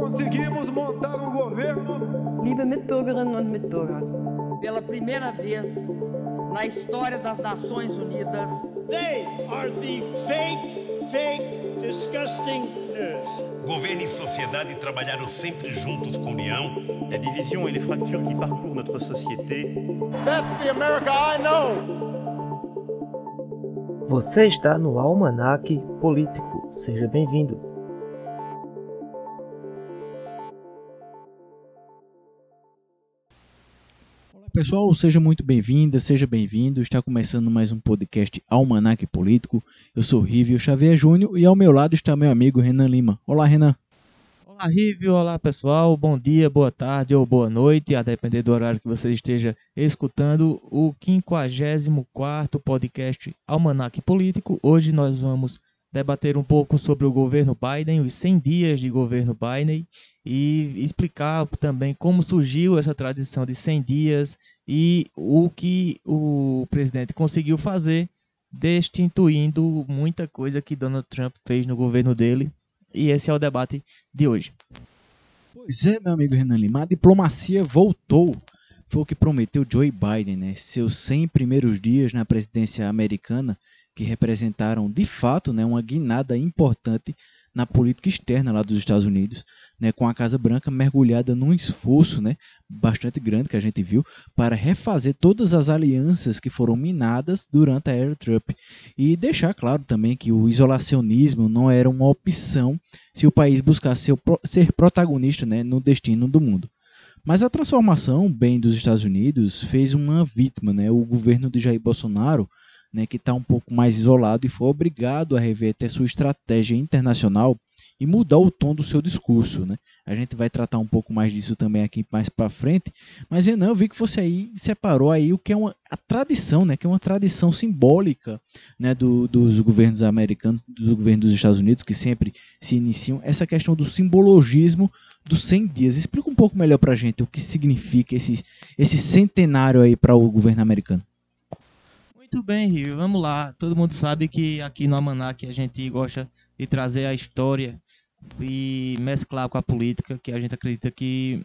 conseguimos montar um governo. Liebe Mitbürgerinnen und Mitbürger, pela primeira vez na história das Nações Unidas, They are the fake, fake, disgusting news. Governo e sociedade trabalharam sempre juntos com união. La division et les fractures qui parcourent notre société. That's the America I know. Você está no Almanac Político. Seja bem-vindo. Pessoal, seja muito bem-vinda, seja bem-vindo. Está começando mais um podcast Almanac Político. Eu sou Rívio Xavier Júnior e ao meu lado está meu amigo Renan Lima. Olá, Renan. Olá, Rívio. Olá, pessoal. Bom dia, boa tarde ou boa noite, a depender do horário que você esteja escutando o 54º podcast Almanac Político. Hoje nós vamos debater um pouco sobre o governo Biden, os 100 dias de governo Biden e explicar também como surgiu essa tradição de 100 dias e o que o presidente conseguiu fazer, destituindo muita coisa que Donald Trump fez no governo dele. E esse é o debate de hoje. Pois é, meu amigo Renan Lima, a diplomacia voltou. Foi o que prometeu Joe Biden, né? Seus 100 primeiros dias na presidência americana, que representaram de fato né, uma guinada importante na política externa lá dos Estados Unidos, né, com a Casa Branca mergulhada num esforço né, bastante grande que a gente viu para refazer todas as alianças que foram minadas durante a era Trump e deixar claro também que o isolacionismo não era uma opção se o país buscasse ser, protagonista né, no destino do mundo. Mas a transformação bem dos Estados Unidos fez uma vítima, né, o governo de Jair Bolsonaro, né, que está um pouco mais isolado e foi obrigado a rever até sua estratégia internacional e mudar o tom do seu discurso, né? A gente vai tratar um pouco mais disso também aqui mais para frente, mas Renan, eu vi que você aí separou aí o que é uma a tradição, né? Que é uma tradição simbólica, né? Do, dos governos americanos, do governo dos Estados Unidos que sempre se iniciam essa questão do simbologismo dos 100 dias. Explica um pouco melhor para a gente o que significa esse esse centenário aí para o governo americano. Muito bem, Rio. Vamos lá. Todo mundo sabe que aqui no Almanac a gente gosta de trazer a história e mesclar com a política, que a gente acredita que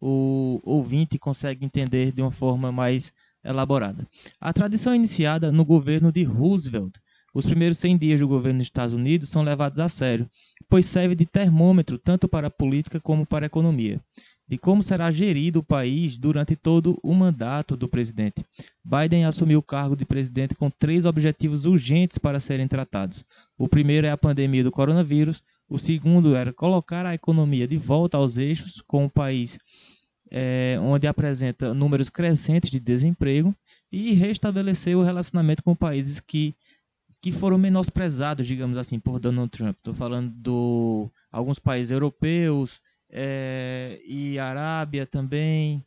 o ouvinte consegue entender de uma forma mais elaborada. A tradição é iniciada no governo de Roosevelt. Os primeiros 100 dias do governo dos Estados Unidos são levados a sério, pois serve de termômetro tanto para a política como para a economia de como será gerido o país durante todo o mandato do presidente. Biden assumiu o cargo de presidente com três objetivos urgentes para serem tratados. O primeiro é a pandemia do coronavírus, o segundo era colocar a economia de volta aos eixos, com o país é, onde apresenta números crescentes de desemprego, e restabelecer o relacionamento com países que, que foram menosprezados, digamos assim, por Donald Trump. Estou falando de alguns países europeus, é, e Arábia também,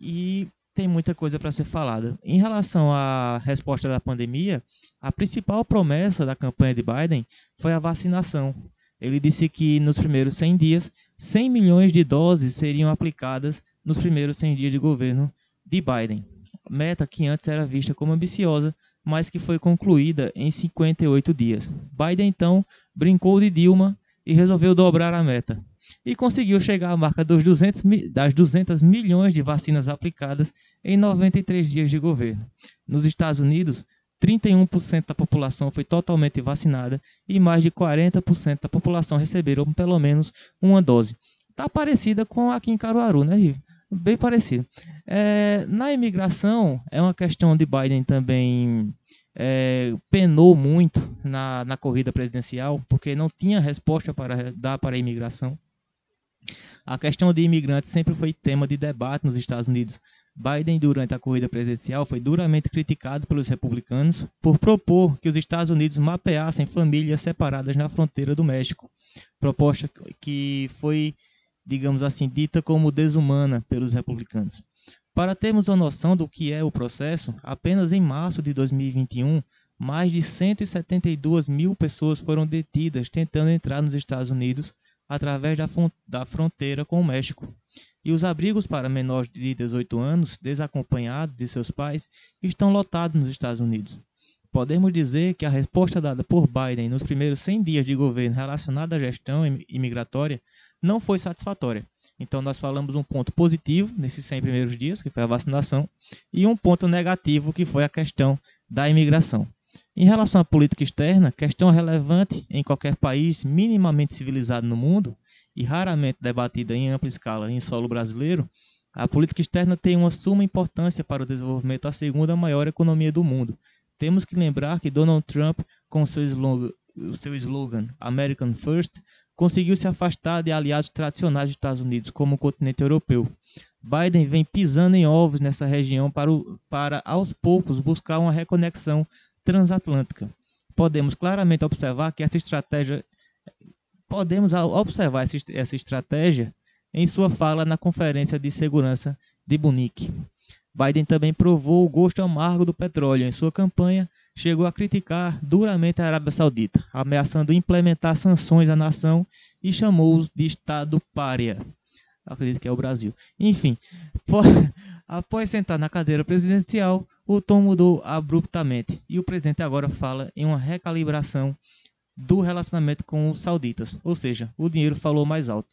e tem muita coisa para ser falada. Em relação à resposta da pandemia, a principal promessa da campanha de Biden foi a vacinação. Ele disse que nos primeiros 100 dias, 100 milhões de doses seriam aplicadas nos primeiros 100 dias de governo de Biden. Meta que antes era vista como ambiciosa, mas que foi concluída em 58 dias. Biden então brincou de Dilma e resolveu dobrar a meta e conseguiu chegar à marca dos 200, das 200 milhões de vacinas aplicadas em 93 dias de governo. Nos Estados Unidos, 31% da população foi totalmente vacinada e mais de 40% da população receberam pelo menos uma dose. Está parecida com aqui em Caruaru, né, Rive? Bem parecido. É, na imigração, é uma questão de Biden também é, penou muito na, na corrida presidencial, porque não tinha resposta para dar para a imigração. A questão de imigrantes sempre foi tema de debate nos Estados Unidos. Biden, durante a corrida presidencial, foi duramente criticado pelos republicanos por propor que os Estados Unidos mapeassem famílias separadas na fronteira do México. Proposta que foi, digamos assim, dita como desumana pelos republicanos. Para termos uma noção do que é o processo, apenas em março de 2021, mais de 172 mil pessoas foram detidas tentando entrar nos Estados Unidos através da, da fronteira com o México. E os abrigos para menores de 18 anos, desacompanhados de seus pais, estão lotados nos Estados Unidos. Podemos dizer que a resposta dada por Biden nos primeiros 100 dias de governo relacionada à gestão imigratória não foi satisfatória. Então nós falamos um ponto positivo nesses 100 primeiros dias, que foi a vacinação, e um ponto negativo, que foi a questão da imigração. Em relação à política externa, questão relevante em qualquer país minimamente civilizado no mundo e raramente debatida em ampla escala em solo brasileiro, a política externa tem uma suma importância para o desenvolvimento da segunda maior economia do mundo. Temos que lembrar que Donald Trump, com seu slogan, seu slogan American First, conseguiu se afastar de aliados tradicionais dos Estados Unidos, como o continente europeu. Biden vem pisando em ovos nessa região para, o, para aos poucos, buscar uma reconexão transatlântica. Podemos claramente observar que essa estratégia podemos observar essa estratégia em sua fala na Conferência de Segurança de Munique. Biden também provou o gosto amargo do petróleo. Em sua campanha, chegou a criticar duramente a Arábia Saudita, ameaçando implementar sanções à nação e chamou-os de Estado párea. Acredito que é o Brasil. Enfim, após sentar na cadeira presidencial, o tom mudou abruptamente e o presidente agora fala em uma recalibração do relacionamento com os sauditas, ou seja, o dinheiro falou mais alto.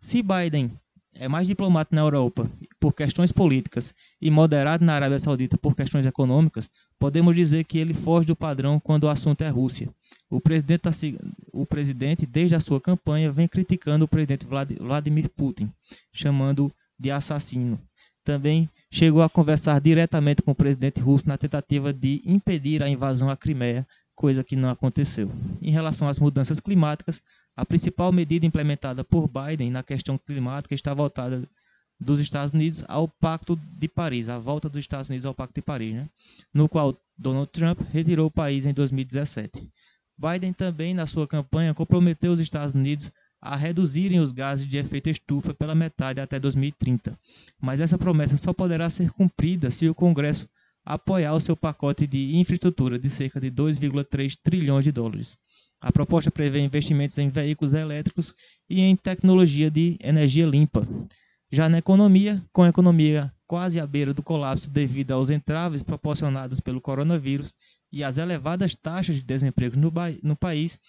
Se Biden é mais diplomata na Europa por questões políticas e moderado na Arábia Saudita por questões econômicas, podemos dizer que ele foge do padrão quando o assunto é Rússia. O presidente, tá o presidente desde a sua campanha, vem criticando o presidente Vladimir Putin, chamando de assassino. Também chegou a conversar diretamente com o presidente russo na tentativa de impedir a invasão à Crimeia, coisa que não aconteceu. Em relação às mudanças climáticas, a principal medida implementada por Biden na questão climática está voltada dos Estados Unidos ao Pacto de Paris, a volta dos Estados Unidos ao Pacto de Paris, né? no qual Donald Trump retirou o país em 2017. Biden também, na sua campanha, comprometeu os Estados Unidos a reduzirem os gases de efeito estufa pela metade até 2030. Mas essa promessa só poderá ser cumprida se o Congresso apoiar o seu pacote de infraestrutura de cerca de 2,3 trilhões de dólares. A proposta prevê investimentos em veículos elétricos e em tecnologia de energia limpa. Já na economia, com a economia quase à beira do colapso devido aos entraves proporcionados pelo coronavírus e as elevadas taxas de desemprego no, no país,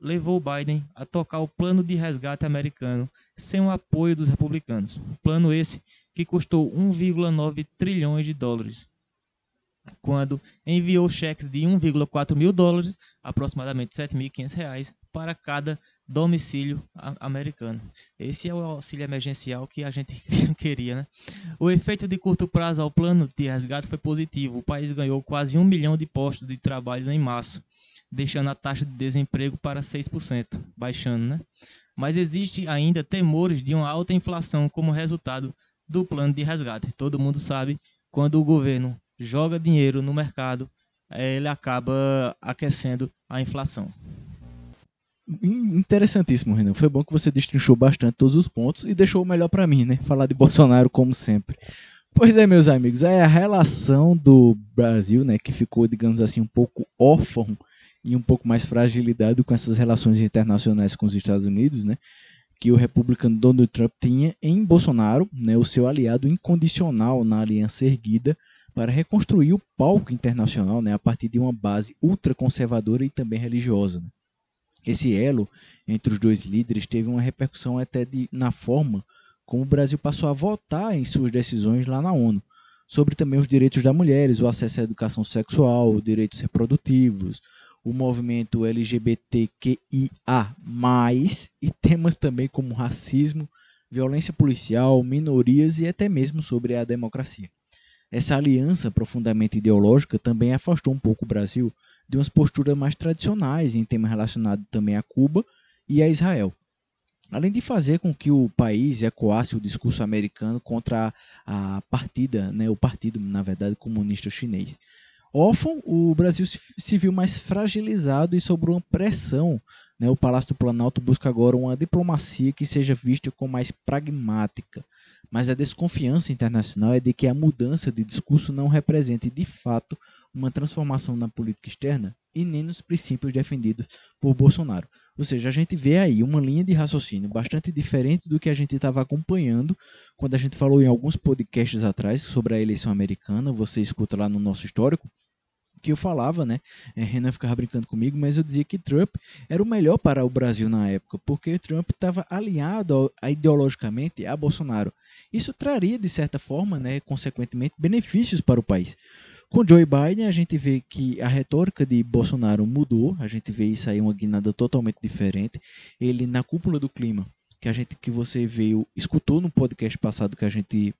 levou Biden a tocar o plano de resgate americano sem o apoio dos republicanos. Plano esse que custou 1,9 trilhões de dólares quando enviou cheques de 1,4 mil dólares, aproximadamente 7.500 reais, para cada domicílio americano. Esse é o auxílio emergencial que a gente queria, né? O efeito de curto prazo ao plano de resgate foi positivo. O país ganhou quase um milhão de postos de trabalho em março, deixando a taxa de desemprego para 6%, baixando, né? Mas existe ainda temores de uma alta inflação como resultado do plano de resgate. Todo mundo sabe quando o governo joga dinheiro no mercado, eh, ele acaba aquecendo a inflação. Interessantíssimo, Renan. Foi bom que você destrinchou bastante todos os pontos e deixou o melhor para mim, né? Falar de Bolsonaro como sempre. Pois é, meus amigos, é a relação do Brasil, né, que ficou, digamos assim, um pouco órfão e um pouco mais fragilidade com essas relações internacionais com os Estados Unidos, né, que o republicano Donald Trump tinha em Bolsonaro, né, o seu aliado incondicional na aliança erguida para reconstruir o palco internacional né, a partir de uma base ultraconservadora e também religiosa. Né. Esse elo entre os dois líderes teve uma repercussão até de, na forma como o Brasil passou a votar em suas decisões lá na ONU, sobre também os direitos das mulheres, o acesso à educação sexual, direitos reprodutivos, o movimento LGBTQIA+, e temas também como racismo, violência policial, minorias e até mesmo sobre a democracia. Essa aliança profundamente ideológica também afastou um pouco o Brasil de umas posturas mais tradicionais em temas relacionados também a Cuba e a Israel. Além de fazer com que o país ecoasse o discurso americano contra a, partida, né, o partido, na verdade, comunista chinês. Órfão, o Brasil se viu mais fragilizado e sob uma pressão. Né, o Palácio do Planalto busca agora uma diplomacia que seja vista como mais pragmática, mas a desconfiança internacional é de que a mudança de discurso não represente de fato uma transformação na política externa e nem nos princípios defendidos por Bolsonaro. Ou seja, a gente vê aí uma linha de raciocínio bastante diferente do que a gente estava acompanhando quando a gente falou em alguns podcasts atrás sobre a eleição americana. Você escuta lá no nosso histórico que eu falava, né? É, Renan ficava brincando comigo, mas eu dizia que Trump era o melhor para o Brasil na época, porque Trump estava alinhado ideologicamente a Bolsonaro. Isso traria, de certa forma, né, consequentemente, benefícios para o país. Com Joe Biden, a gente vê que a retórica de Bolsonaro mudou, a gente vê isso aí uma guinada totalmente diferente. Ele, na cúpula do clima, que a gente que você veio, escutou no podcast passado que a gente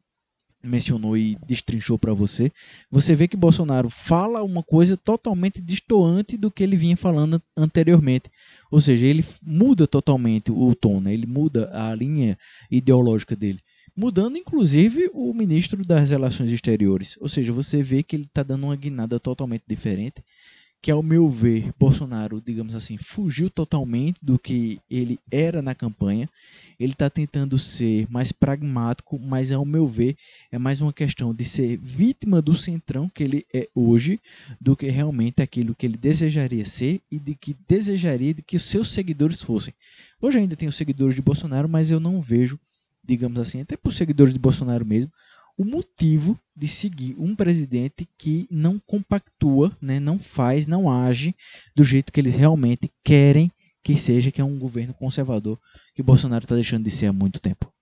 mencionou e destrinchou para você, você vê que Bolsonaro fala uma coisa totalmente distoante do que ele vinha falando anteriormente. Ou seja, ele muda totalmente o tom, né? ele muda a linha ideológica dele. Mudando, inclusive, o ministro das Relações Exteriores. Ou seja, você vê que ele está dando uma guinada totalmente diferente que ao meu ver, Bolsonaro, digamos assim, fugiu totalmente do que ele era na campanha. Ele está tentando ser mais pragmático, mas ao meu ver é mais uma questão de ser vítima do centrão que ele é hoje, do que realmente aquilo que ele desejaria ser e de que desejaria de que os seus seguidores fossem. Hoje ainda os seguidores de Bolsonaro, mas eu não vejo, digamos assim, até para os seguidores de Bolsonaro mesmo, o motivo de seguir um presidente que não compactua, né, não faz, não age do jeito que eles realmente querem que seja, que é um governo conservador que Bolsonaro está deixando de ser há muito tempo.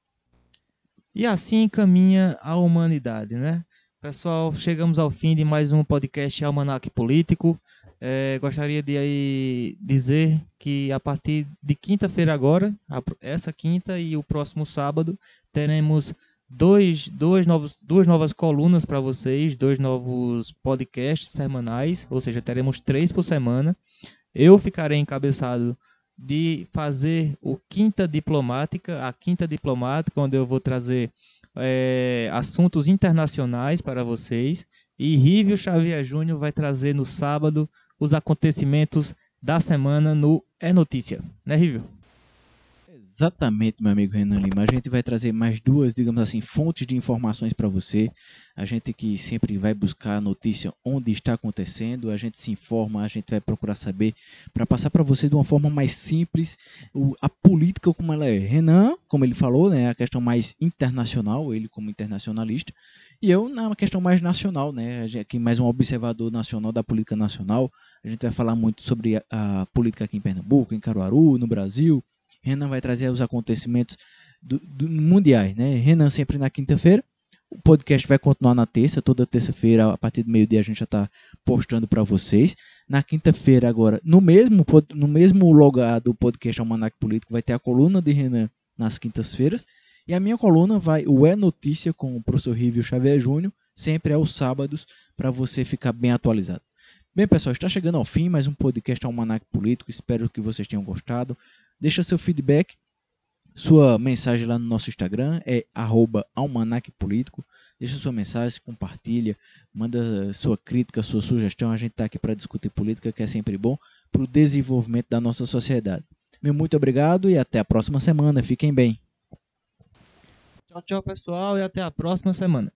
E assim caminha a humanidade, né? Pessoal, chegamos ao fim de mais um podcast Almanac Político. É, gostaria de aí dizer que a partir de quinta-feira agora, essa quinta e o próximo sábado, teremos dois, dois novos, duas novas colunas para vocês, dois novos podcasts semanais, ou seja, teremos três por semana. Eu ficarei encabeçado de fazer o Quinta Diplomática, a Quinta Diplomática, onde eu vou trazer é, assuntos internacionais para vocês. E Rívio Xavier Júnior vai trazer no sábado os acontecimentos da semana no É Notícia, né, Rívio? Exatamente, meu amigo Renan Lima. A gente vai trazer mais duas, digamos assim, fontes de informações para você. A gente que sempre vai buscar a notícia onde está acontecendo, a gente se informa, a gente vai procurar saber para passar para você de uma forma mais simples a política como ela é. Renan, como ele falou, né, a questão mais internacional, ele como internacionalista, e eu na questão mais nacional, né, aqui mais um observador nacional da política nacional. A gente vai falar muito sobre a, a política aqui em Pernambuco, em Caruaru, no Brasil Renan vai trazer os acontecimentos do, do mundiais, né? Renan sempre na quinta-feira. O podcast vai continuar na terça, toda terça-feira, a partir do meio-dia, a gente já está postando para vocês. Na quinta-feira, agora, no mesmo, no mesmo lugar do podcast Almanac Político, vai ter a coluna de Renan nas quintas-feiras. E a minha coluna vai, o É Notícia, com o professor Rívio Xavier Júnior, sempre aos sábados, para você ficar bem atualizado. Bem, pessoal, está chegando ao fim mais um podcast Almanac Político. Espero que vocês tenham gostado. Deixa seu feedback, sua mensagem lá no nosso Instagram, é almanacpolítico. Deixa sua mensagem, compartilha, manda sua crítica, sua sugestão. A gente está aqui para discutir política, que é sempre bom para o desenvolvimento da nossa sociedade. Meu muito obrigado e até a próxima semana. Fiquem bem. Tchau, tchau, pessoal, e até a próxima semana.